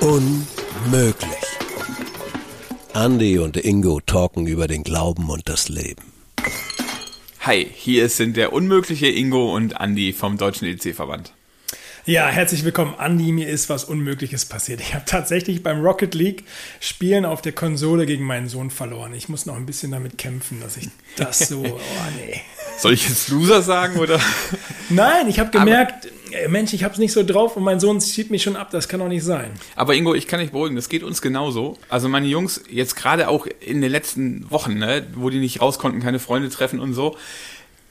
Unmöglich. Andy und Ingo talken über den Glauben und das Leben. Hi, hier sind der unmögliche Ingo und Andy vom Deutschen EC-Verband. Ja, herzlich willkommen, Andi. Mir ist was Unmögliches passiert. Ich habe tatsächlich beim Rocket League Spielen auf der Konsole gegen meinen Sohn verloren. Ich muss noch ein bisschen damit kämpfen, dass ich das so. Oh, nee. Soll ich jetzt Loser sagen oder? Nein, ich habe gemerkt, aber, Mensch, ich habe es nicht so drauf und mein Sohn schiebt mich schon ab. Das kann doch nicht sein. Aber Ingo, ich kann dich beruhigen. Das geht uns genauso. Also meine Jungs jetzt gerade auch in den letzten Wochen, ne, wo die nicht raus konnten, keine Freunde treffen und so,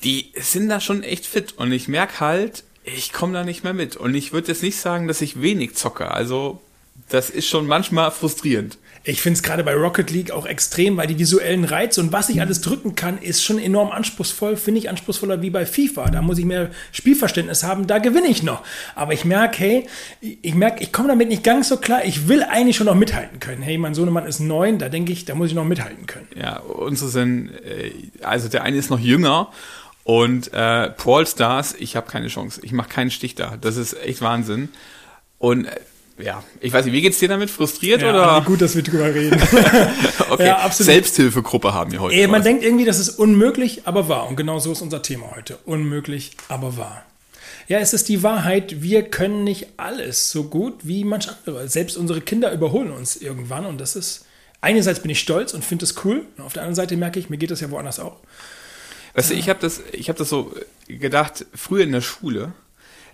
die sind da schon echt fit und ich merke halt, ich komme da nicht mehr mit. Und ich würde jetzt nicht sagen, dass ich wenig zocke. Also, das ist schon manchmal frustrierend. Ich finde es gerade bei Rocket League auch extrem, weil die visuellen Reize und was ich alles drücken kann, ist schon enorm anspruchsvoll. Finde ich anspruchsvoller wie bei FIFA. Da muss ich mehr Spielverständnis haben, da gewinne ich noch. Aber ich merke, hey, ich merke, ich komme damit nicht ganz so klar. Ich will eigentlich schon noch mithalten können. Hey, mein Sohnemann ist neun, da denke ich, da muss ich noch mithalten können. Ja, unsere sind, äh, also der eine ist noch jünger und äh, Brawl Stars, ich habe keine Chance. Ich mache keinen Stich da. Das ist echt Wahnsinn. Und äh, ja, ich weiß nicht, wie geht's dir damit? Frustriert ja, oder? Gut, dass wir drüber reden. okay, ja, absolut. Selbsthilfegruppe haben wir heute. Ey, man denkt irgendwie, das ist unmöglich, aber wahr. Und genau so ist unser Thema heute. Unmöglich, aber wahr. Ja, es ist die Wahrheit, wir können nicht alles so gut wie manch andere. Selbst unsere Kinder überholen uns irgendwann und das ist, einerseits bin ich stolz und finde es cool. Und auf der anderen Seite merke ich, mir geht das ja woanders auch. Weißt du, ich habe das, ich hab das so gedacht, früher in der Schule,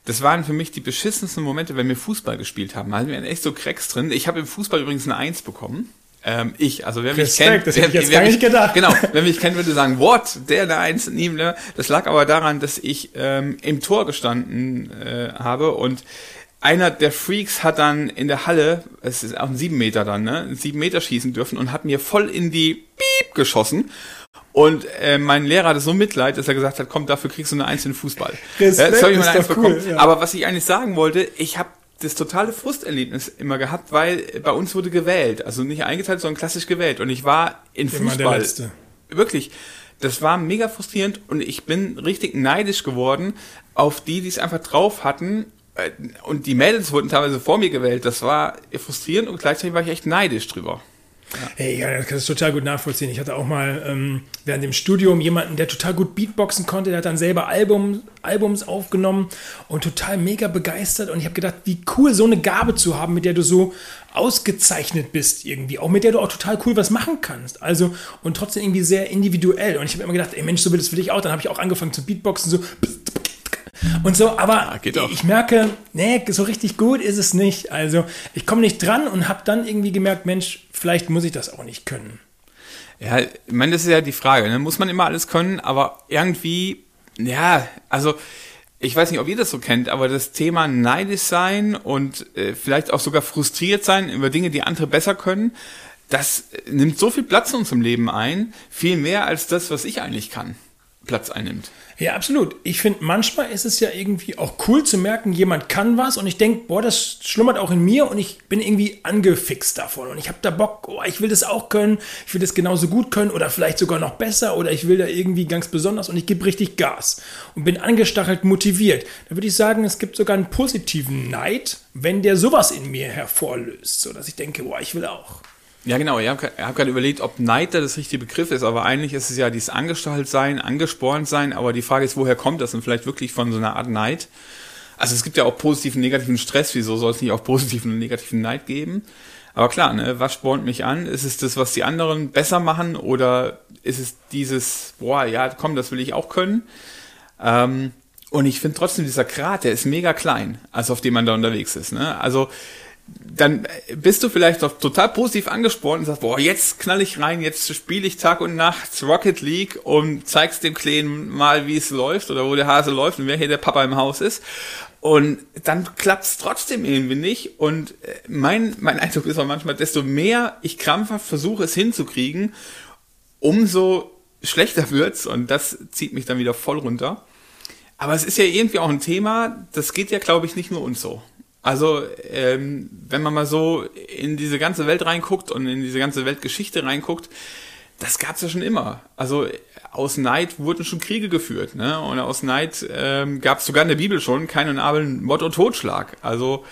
das waren für mich die beschissensten Momente, wenn wir Fußball gespielt haben. Da hatten wir echt so Cracks drin. Ich habe im Fußball übrigens eine Eins bekommen. Ähm, ich, also wer Respekt, mich kennt, das hätte ich jetzt gar nicht gedacht. Genau, wer mich kennt, würde sagen, what, der eine Eins in ihm. Ne? Das lag aber daran, dass ich ähm, im Tor gestanden äh, habe und einer der Freaks hat dann in der Halle, es ist auch ein sieben Meter dann, ne, sieben Meter schießen dürfen und hat mir voll in die Piep geschossen. Und äh, mein Lehrer hatte so Mitleid, dass er gesagt hat, komm, dafür kriegst du eine einzelne Fußball. Respekt, ja, ich ist doch cool, ja. Aber was ich eigentlich sagen wollte, ich habe das totale Frusterlebnis immer gehabt, weil bei uns wurde gewählt. Also nicht eingeteilt, sondern klassisch gewählt. Und ich war in immer Fußball. Der Letzte. Wirklich. Das war mega frustrierend und ich bin richtig neidisch geworden auf die, die es einfach drauf hatten. Äh, und die Mädels wurden teilweise vor mir gewählt. Das war frustrierend und gleichzeitig war ich echt neidisch drüber. Ja. Hey, ja, das kann ich total gut nachvollziehen. Ich hatte auch mal ähm, während dem Studium jemanden, der total gut Beatboxen konnte. Der hat dann selber Album, Albums aufgenommen und total mega begeistert. Und ich habe gedacht, wie cool, so eine Gabe zu haben, mit der du so ausgezeichnet bist irgendwie. Auch mit der du auch total cool was machen kannst. Also, und trotzdem irgendwie sehr individuell. Und ich habe immer gedacht, ey Mensch, so will das für dich auch. Dann habe ich auch angefangen zu Beatboxen, so. Und so, aber ja, ich merke, nee, so richtig gut ist es nicht. Also ich komme nicht dran und habe dann irgendwie gemerkt, Mensch, vielleicht muss ich das auch nicht können. Ja, ich meine, das ist ja die Frage. Ne? Muss man immer alles können, aber irgendwie, ja, also ich weiß nicht, ob ihr das so kennt, aber das Thema neidisch sein und äh, vielleicht auch sogar frustriert sein über Dinge, die andere besser können, das nimmt so viel Platz in unserem Leben ein, viel mehr als das, was ich eigentlich kann, Platz einnimmt. Ja, absolut. Ich finde, manchmal ist es ja irgendwie auch cool zu merken, jemand kann was und ich denke, boah, das schlummert auch in mir und ich bin irgendwie angefixt davon und ich habe da Bock, oh, ich will das auch können, ich will das genauso gut können oder vielleicht sogar noch besser oder ich will da irgendwie ganz besonders und ich gebe richtig Gas und bin angestachelt motiviert. Da würde ich sagen, es gibt sogar einen positiven Neid, wenn der sowas in mir hervorlöst, so dass ich denke, boah, ich will auch. Ja, genau. Ich habe hab gerade überlegt, ob Neid da das richtige Begriff ist, aber eigentlich ist es ja dieses Angestachelt sein, angespornt sein, aber die Frage ist, woher kommt das und vielleicht wirklich von so einer Art Neid? Also es gibt ja auch positiven, negativen Stress, wieso soll es nicht auch positiven und negativen Neid geben? Aber klar, ne, was spornt mich an? Ist es das, was die anderen besser machen oder ist es dieses, boah, ja, komm, das will ich auch können? Ähm, und ich finde trotzdem, dieser Grat, der ist mega klein, also auf dem man da unterwegs ist. Ne? Also dann bist du vielleicht doch total positiv angespornt und sagst, boah, jetzt knall ich rein, jetzt spiele ich Tag und Nacht Rocket League und zeigst dem Kleinen mal, wie es läuft oder wo der Hase läuft und wer hier der Papa im Haus ist. Und dann klappt's trotzdem irgendwie nicht. Und äh, mein, mein Eindruck ist auch manchmal, desto mehr ich krampfhaft versuche, es hinzukriegen, umso schlechter wird's und das zieht mich dann wieder voll runter. Aber es ist ja irgendwie auch ein Thema, das geht ja, glaube ich, nicht nur uns so. Also, ähm, wenn man mal so in diese ganze Welt reinguckt und in diese ganze Weltgeschichte reinguckt, das gab's ja schon immer. Also aus Neid wurden schon Kriege geführt, ne? Und aus Neid ähm, gab es sogar in der Bibel schon Kein und Abel Mord und Totschlag. Also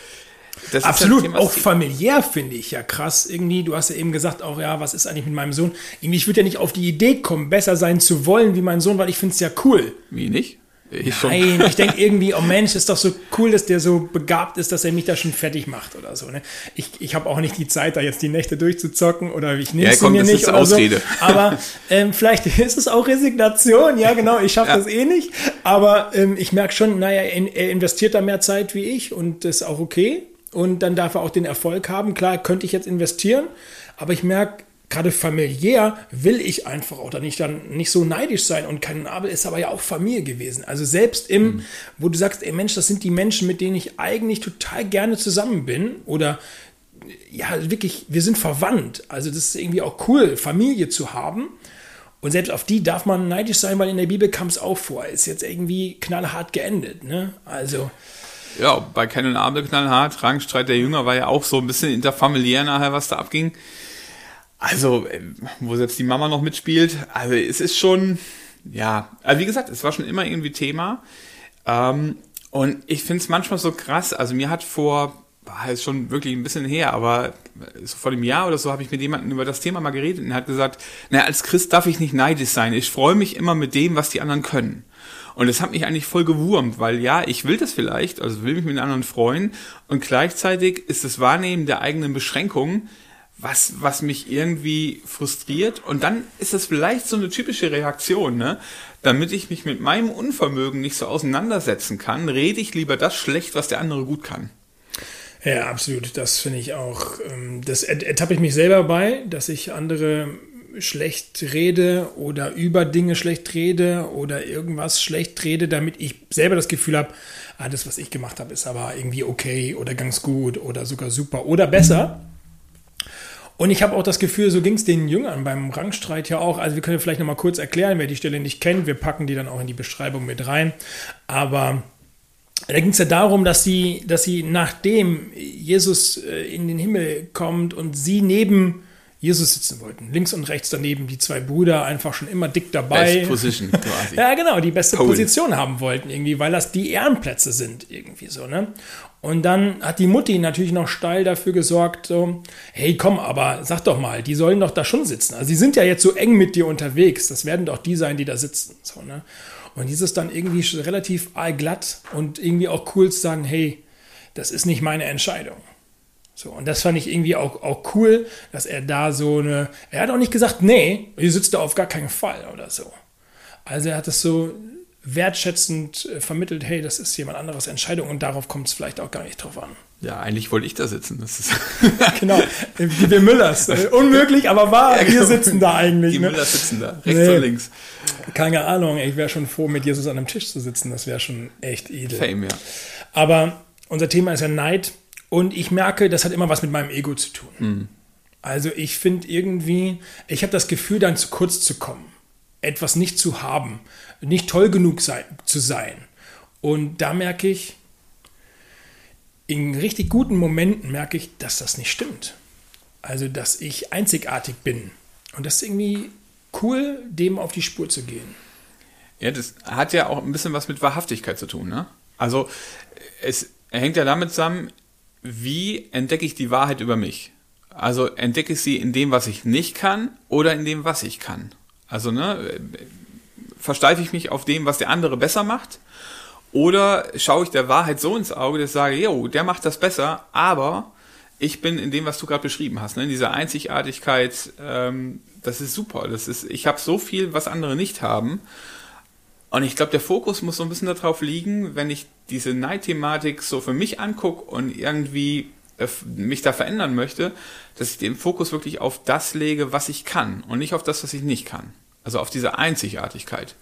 das Absolut, ja auch familiär finde ich ja krass. Irgendwie, du hast ja eben gesagt, auch ja, was ist eigentlich mit meinem Sohn? Irgendwie, ich würde ja nicht auf die Idee kommen, besser sein zu wollen wie mein Sohn, weil ich finde es ja cool. Wie nicht? Ich Nein, ich denke irgendwie, oh Mensch, ist doch so cool, dass der so begabt ist, dass er mich da schon fertig macht oder so. Ne? Ich, ich habe auch nicht die Zeit, da jetzt die Nächte durchzuzocken oder ich nehme ja, sie mir nicht. oder So. Aber ähm, vielleicht ist es auch Resignation, ja genau, ich schaffe ja. das eh nicht. Aber ähm, ich merke schon, naja, er investiert da mehr Zeit wie ich und das ist auch okay und dann darf er auch den Erfolg haben. Klar, könnte ich jetzt investieren, aber ich merke, gerade familiär will ich einfach auch da nicht dann nicht so neidisch sein und kein Abel ist aber ja auch Familie gewesen. Also selbst im, mhm. wo du sagst, ey Mensch, das sind die Menschen, mit denen ich eigentlich total gerne zusammen bin oder ja, wirklich, wir sind verwandt. Also das ist irgendwie auch cool, Familie zu haben. Und selbst auf die darf man neidisch sein, weil in der Bibel kam es auch vor. Ist jetzt irgendwie knallhart geendet, ne? Also. Ja, bei Ken und Abel knallhart. Rangstreit der Jünger war ja auch so ein bisschen interfamiliär nachher, was da abging. Also, äh, wo selbst die Mama noch mitspielt. Also, es ist schon, ja, also wie gesagt, es war schon immer irgendwie Thema. Ähm, und ich finde es manchmal so krass. Also, mir hat vor, war jetzt schon wirklich ein bisschen her, aber so vor einem Jahr oder so habe ich mit jemandem über das Thema mal geredet und er hat gesagt, naja, als Christ darf ich nicht neidisch sein. Ich freue mich immer mit dem, was die anderen können. Und das hat mich eigentlich voll gewurmt, weil ja, ich will das vielleicht, also will mich mit anderen freuen und gleichzeitig ist das Wahrnehmen der eigenen Beschränkungen was, was mich irgendwie frustriert. Und dann ist das vielleicht so eine typische Reaktion, ne? Damit ich mich mit meinem Unvermögen nicht so auseinandersetzen kann, rede ich lieber das schlecht, was der andere gut kann. Ja, absolut. Das finde ich auch. Ähm, das ertappe ich mich selber bei, dass ich andere schlecht rede oder über Dinge schlecht rede oder irgendwas schlecht rede, damit ich selber das Gefühl habe, ah, das, was ich gemacht habe, ist aber irgendwie okay oder ganz gut oder sogar super oder besser. Und ich habe auch das Gefühl, so ging es den Jüngern beim Rangstreit ja auch. Also wir können vielleicht nochmal kurz erklären, wer die Stelle nicht kennt. Wir packen die dann auch in die Beschreibung mit rein. Aber da ging es ja darum, dass sie, dass sie nachdem Jesus äh, in den Himmel kommt und sie neben Jesus sitzen wollten. Links und rechts daneben die zwei Brüder einfach schon immer dick dabei. Best Position quasi. ja, genau, die beste Pole. Position haben wollten irgendwie, weil das die Ehrenplätze sind irgendwie so, ne? Und dann hat die Mutti natürlich noch steil dafür gesorgt, so, hey, komm, aber sag doch mal, die sollen doch da schon sitzen. Also die sind ja jetzt so eng mit dir unterwegs. Das werden doch die sein, die da sitzen, so, ne? Und dieses dann irgendwie relativ allglatt und irgendwie auch cool zu sagen, hey, das ist nicht meine Entscheidung. So, und das fand ich irgendwie auch, auch cool, dass er da so eine. Er hat auch nicht gesagt, nee, ihr sitzt da auf gar keinen Fall oder so. Also er hat es so wertschätzend äh, vermittelt, hey, das ist jemand anderes Entscheidung und darauf kommt es vielleicht auch gar nicht drauf an. Ja, eigentlich wollte ich da sitzen. Das ist genau, wie wir Müllers. Äh, unmöglich, aber wahr, ja, genau. wir sitzen da eigentlich. Die ne? Müllers sitzen da, rechts nee. und links. Keine Ahnung, ich wäre schon froh, mit Jesus an einem Tisch zu sitzen. Das wäre schon echt edel. Fame, ja. Aber unser Thema ist ja Neid und ich merke, das hat immer was mit meinem Ego zu tun. Mhm. Also ich finde irgendwie, ich habe das Gefühl, dann zu kurz zu kommen, etwas nicht zu haben, nicht toll genug sein, zu sein. Und da merke ich, in richtig guten Momenten merke ich, dass das nicht stimmt. Also, dass ich einzigartig bin. Und das ist irgendwie cool, dem auf die Spur zu gehen. Ja, das hat ja auch ein bisschen was mit Wahrhaftigkeit zu tun, ne? Also, es hängt ja damit zusammen, wie entdecke ich die Wahrheit über mich? Also entdecke ich sie in dem, was ich nicht kann oder in dem, was ich kann? Also, ne, versteife ich mich auf dem, was der andere besser macht? Oder schaue ich der Wahrheit so ins Auge, dass ich sage, jo, der macht das besser, aber ich bin in dem, was du gerade beschrieben hast, ne, in dieser Einzigartigkeit, ähm, das ist super. Das ist, ich habe so viel, was andere nicht haben. Und ich glaube, der Fokus muss so ein bisschen darauf liegen, wenn ich diese Neidthematik so für mich angucke und irgendwie äh, mich da verändern möchte, dass ich den Fokus wirklich auf das lege, was ich kann und nicht auf das, was ich nicht kann. Also auf diese Einzigartigkeit.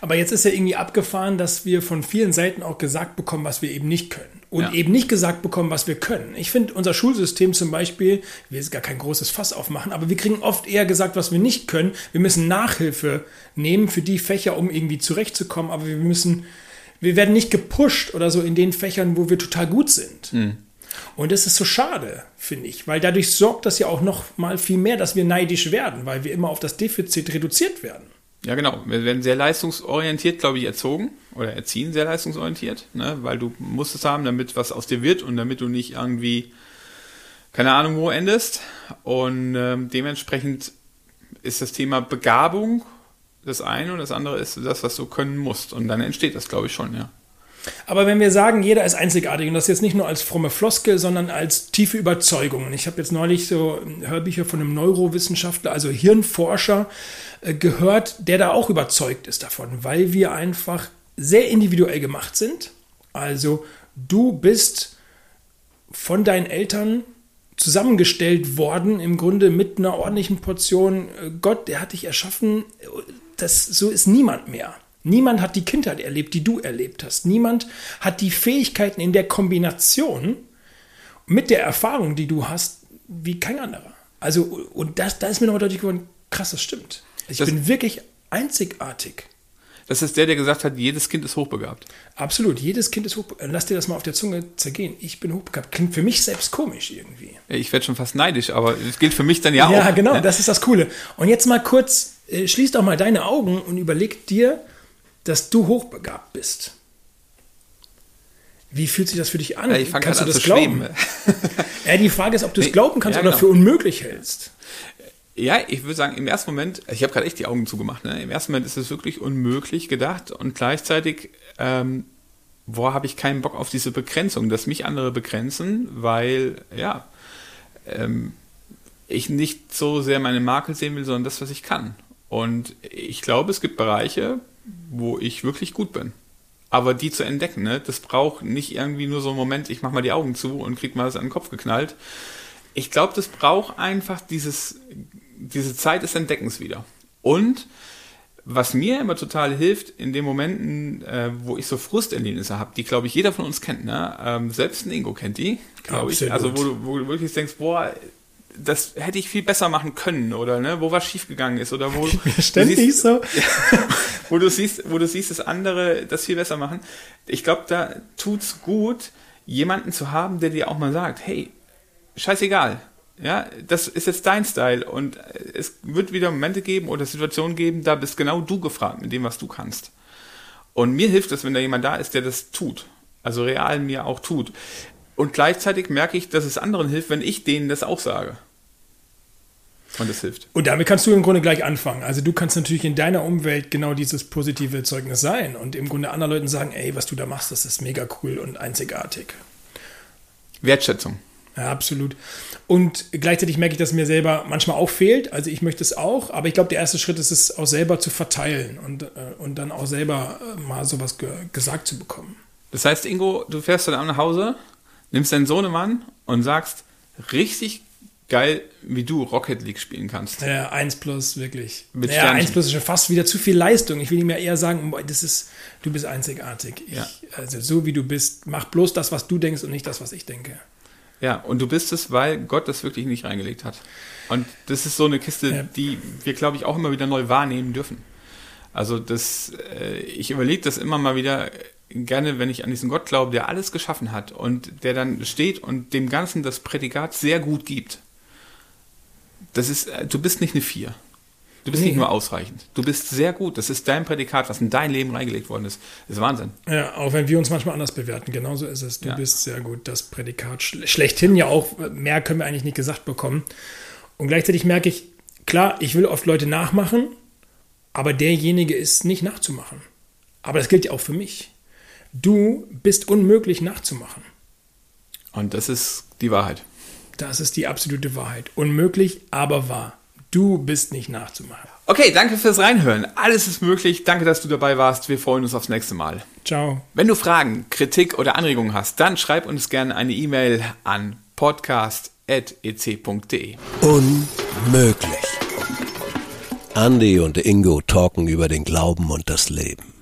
Aber jetzt ist ja irgendwie abgefahren, dass wir von vielen Seiten auch gesagt bekommen, was wir eben nicht können. Und ja. eben nicht gesagt bekommen, was wir können. Ich finde, unser Schulsystem zum Beispiel, ich will jetzt gar kein großes Fass aufmachen, aber wir kriegen oft eher gesagt, was wir nicht können. Wir müssen Nachhilfe nehmen für die Fächer, um irgendwie zurechtzukommen, aber wir müssen, wir werden nicht gepusht oder so in den Fächern, wo wir total gut sind. Mhm. Und das ist so schade, finde ich, weil dadurch sorgt das ja auch noch mal viel mehr, dass wir neidisch werden, weil wir immer auf das Defizit reduziert werden. Ja, genau. Wir werden sehr leistungsorientiert, glaube ich, erzogen oder erziehen sehr leistungsorientiert, ne? weil du musst es haben, damit was aus dir wird und damit du nicht irgendwie, keine Ahnung, wo endest. Und ähm, dementsprechend ist das Thema Begabung das eine und das andere ist das, was du können musst. Und dann entsteht das, glaube ich, schon, ja. Aber wenn wir sagen, jeder ist einzigartig und das jetzt nicht nur als fromme Floskel, sondern als tiefe Überzeugung. Und ich habe jetzt neulich so Hörbücher von einem Neurowissenschaftler, also Hirnforscher, äh, gehört, der da auch überzeugt ist davon, weil wir einfach sehr individuell gemacht sind. Also du bist von deinen Eltern zusammengestellt worden, im Grunde mit einer ordentlichen Portion äh, Gott, der hat dich erschaffen. Das, so ist niemand mehr. Niemand hat die Kindheit erlebt, die du erlebt hast. Niemand hat die Fähigkeiten in der Kombination mit der Erfahrung, die du hast, wie kein anderer. Also, und das, da ist mir noch deutlich geworden, krass, das stimmt. Ich das, bin wirklich einzigartig. Das ist der, der gesagt hat, jedes Kind ist hochbegabt. Absolut, jedes Kind ist hochbegabt. Lass dir das mal auf der Zunge zergehen. Ich bin hochbegabt. Klingt für mich selbst komisch irgendwie. Ich werde schon fast neidisch, aber es gilt für mich dann ja, ja auch. Ja, genau, ne? das ist das Coole. Und jetzt mal kurz, äh, schließ doch mal deine Augen und überleg dir, dass du hochbegabt bist. Wie fühlt sich das für dich an? Ja, Kannst du das glauben? ja, die Frage ist, ob du es glauben kannst ja, genau. oder für unmöglich hältst. Ja, ich würde sagen, im ersten Moment, ich habe gerade echt die Augen zugemacht, ne? im ersten Moment ist es wirklich unmöglich gedacht und gleichzeitig, ähm, boah, habe ich keinen Bock auf diese Begrenzung, dass mich andere begrenzen, weil, ja, ähm, ich nicht so sehr meine Makel sehen will, sondern das, was ich kann. Und ich glaube, es gibt Bereiche, wo ich wirklich gut bin. Aber die zu entdecken, ne, das braucht nicht irgendwie nur so einen Moment, ich mach mal die Augen zu und krieg mal das an den Kopf geknallt. Ich glaube, das braucht einfach dieses, diese Zeit des Entdeckens wieder. Und was mir immer total hilft, in den Momenten, äh, wo ich so Frusterlebnisse habe, die, glaube ich, jeder von uns kennt, ne? Ähm, selbst ein Ingo kennt die, glaube ich. Also wo du, wo du wirklich denkst, boah, das hätte ich viel besser machen können oder ne, wo was schiefgegangen ist oder wo ständig siehst, so, wo du siehst, wo du siehst, dass andere das viel besser machen. Ich glaube, da tut's gut, jemanden zu haben, der dir auch mal sagt, hey, scheißegal, ja, das ist jetzt dein Style und es wird wieder Momente geben oder Situationen geben, da bist genau du gefragt mit dem, was du kannst. Und mir hilft es, wenn da jemand da ist, der das tut. Also real mir auch tut. Und gleichzeitig merke ich, dass es anderen hilft, wenn ich denen das auch sage. Und es hilft. Und damit kannst du im Grunde gleich anfangen. Also du kannst natürlich in deiner Umwelt genau dieses positive Zeugnis sein und im Grunde anderen Leuten sagen, ey, was du da machst, das ist mega cool und einzigartig. Wertschätzung. Ja, absolut. Und gleichzeitig merke ich, dass mir selber manchmal auch fehlt. Also ich möchte es auch, aber ich glaube, der erste Schritt ist es auch selber zu verteilen und, äh, und dann auch selber äh, mal sowas ge gesagt zu bekommen. Das heißt, Ingo, du fährst dann nach Hause, nimmst deinen Sohnemann und sagst, richtig geil, wie du Rocket League spielen kannst. Ja, 1 plus, wirklich. Mit ja, 1 plus ist schon fast wieder zu viel Leistung. Ich will ihm ja eher sagen, das ist, du bist einzigartig. Ich, ja. Also so wie du bist, mach bloß das, was du denkst und nicht das, was ich denke. Ja, und du bist es, weil Gott das wirklich nicht reingelegt hat. Und das ist so eine Kiste, ja. die wir, glaube ich, auch immer wieder neu wahrnehmen dürfen. Also das, äh, ich überlege das immer mal wieder gerne, wenn ich an diesen Gott glaube, der alles geschaffen hat und der dann steht und dem Ganzen das Prädikat sehr gut gibt das ist, äh, du bist nicht eine Vier. Du bist nee. nicht nur ausreichend. Du bist sehr gut. Das ist dein Prädikat, was in dein Leben reingelegt worden ist. Das ist Wahnsinn. Ja, auch wenn wir uns manchmal anders bewerten. Genauso ist es. Du ja. bist sehr gut. Das Prädikat schlechthin ja auch. Mehr können wir eigentlich nicht gesagt bekommen. Und gleichzeitig merke ich, klar, ich will oft Leute nachmachen, aber derjenige ist nicht nachzumachen. Aber das gilt ja auch für mich. Du bist unmöglich nachzumachen. Und das ist die Wahrheit. Das ist die absolute Wahrheit. Unmöglich, aber wahr. Du bist nicht nachzumachen. Okay, danke fürs Reinhören. Alles ist möglich. Danke, dass du dabei warst. Wir freuen uns aufs nächste Mal. Ciao. Wenn du Fragen, Kritik oder Anregungen hast, dann schreib uns gerne eine E-Mail an podcast.ec.de. Unmöglich. Andy und Ingo talken über den Glauben und das Leben.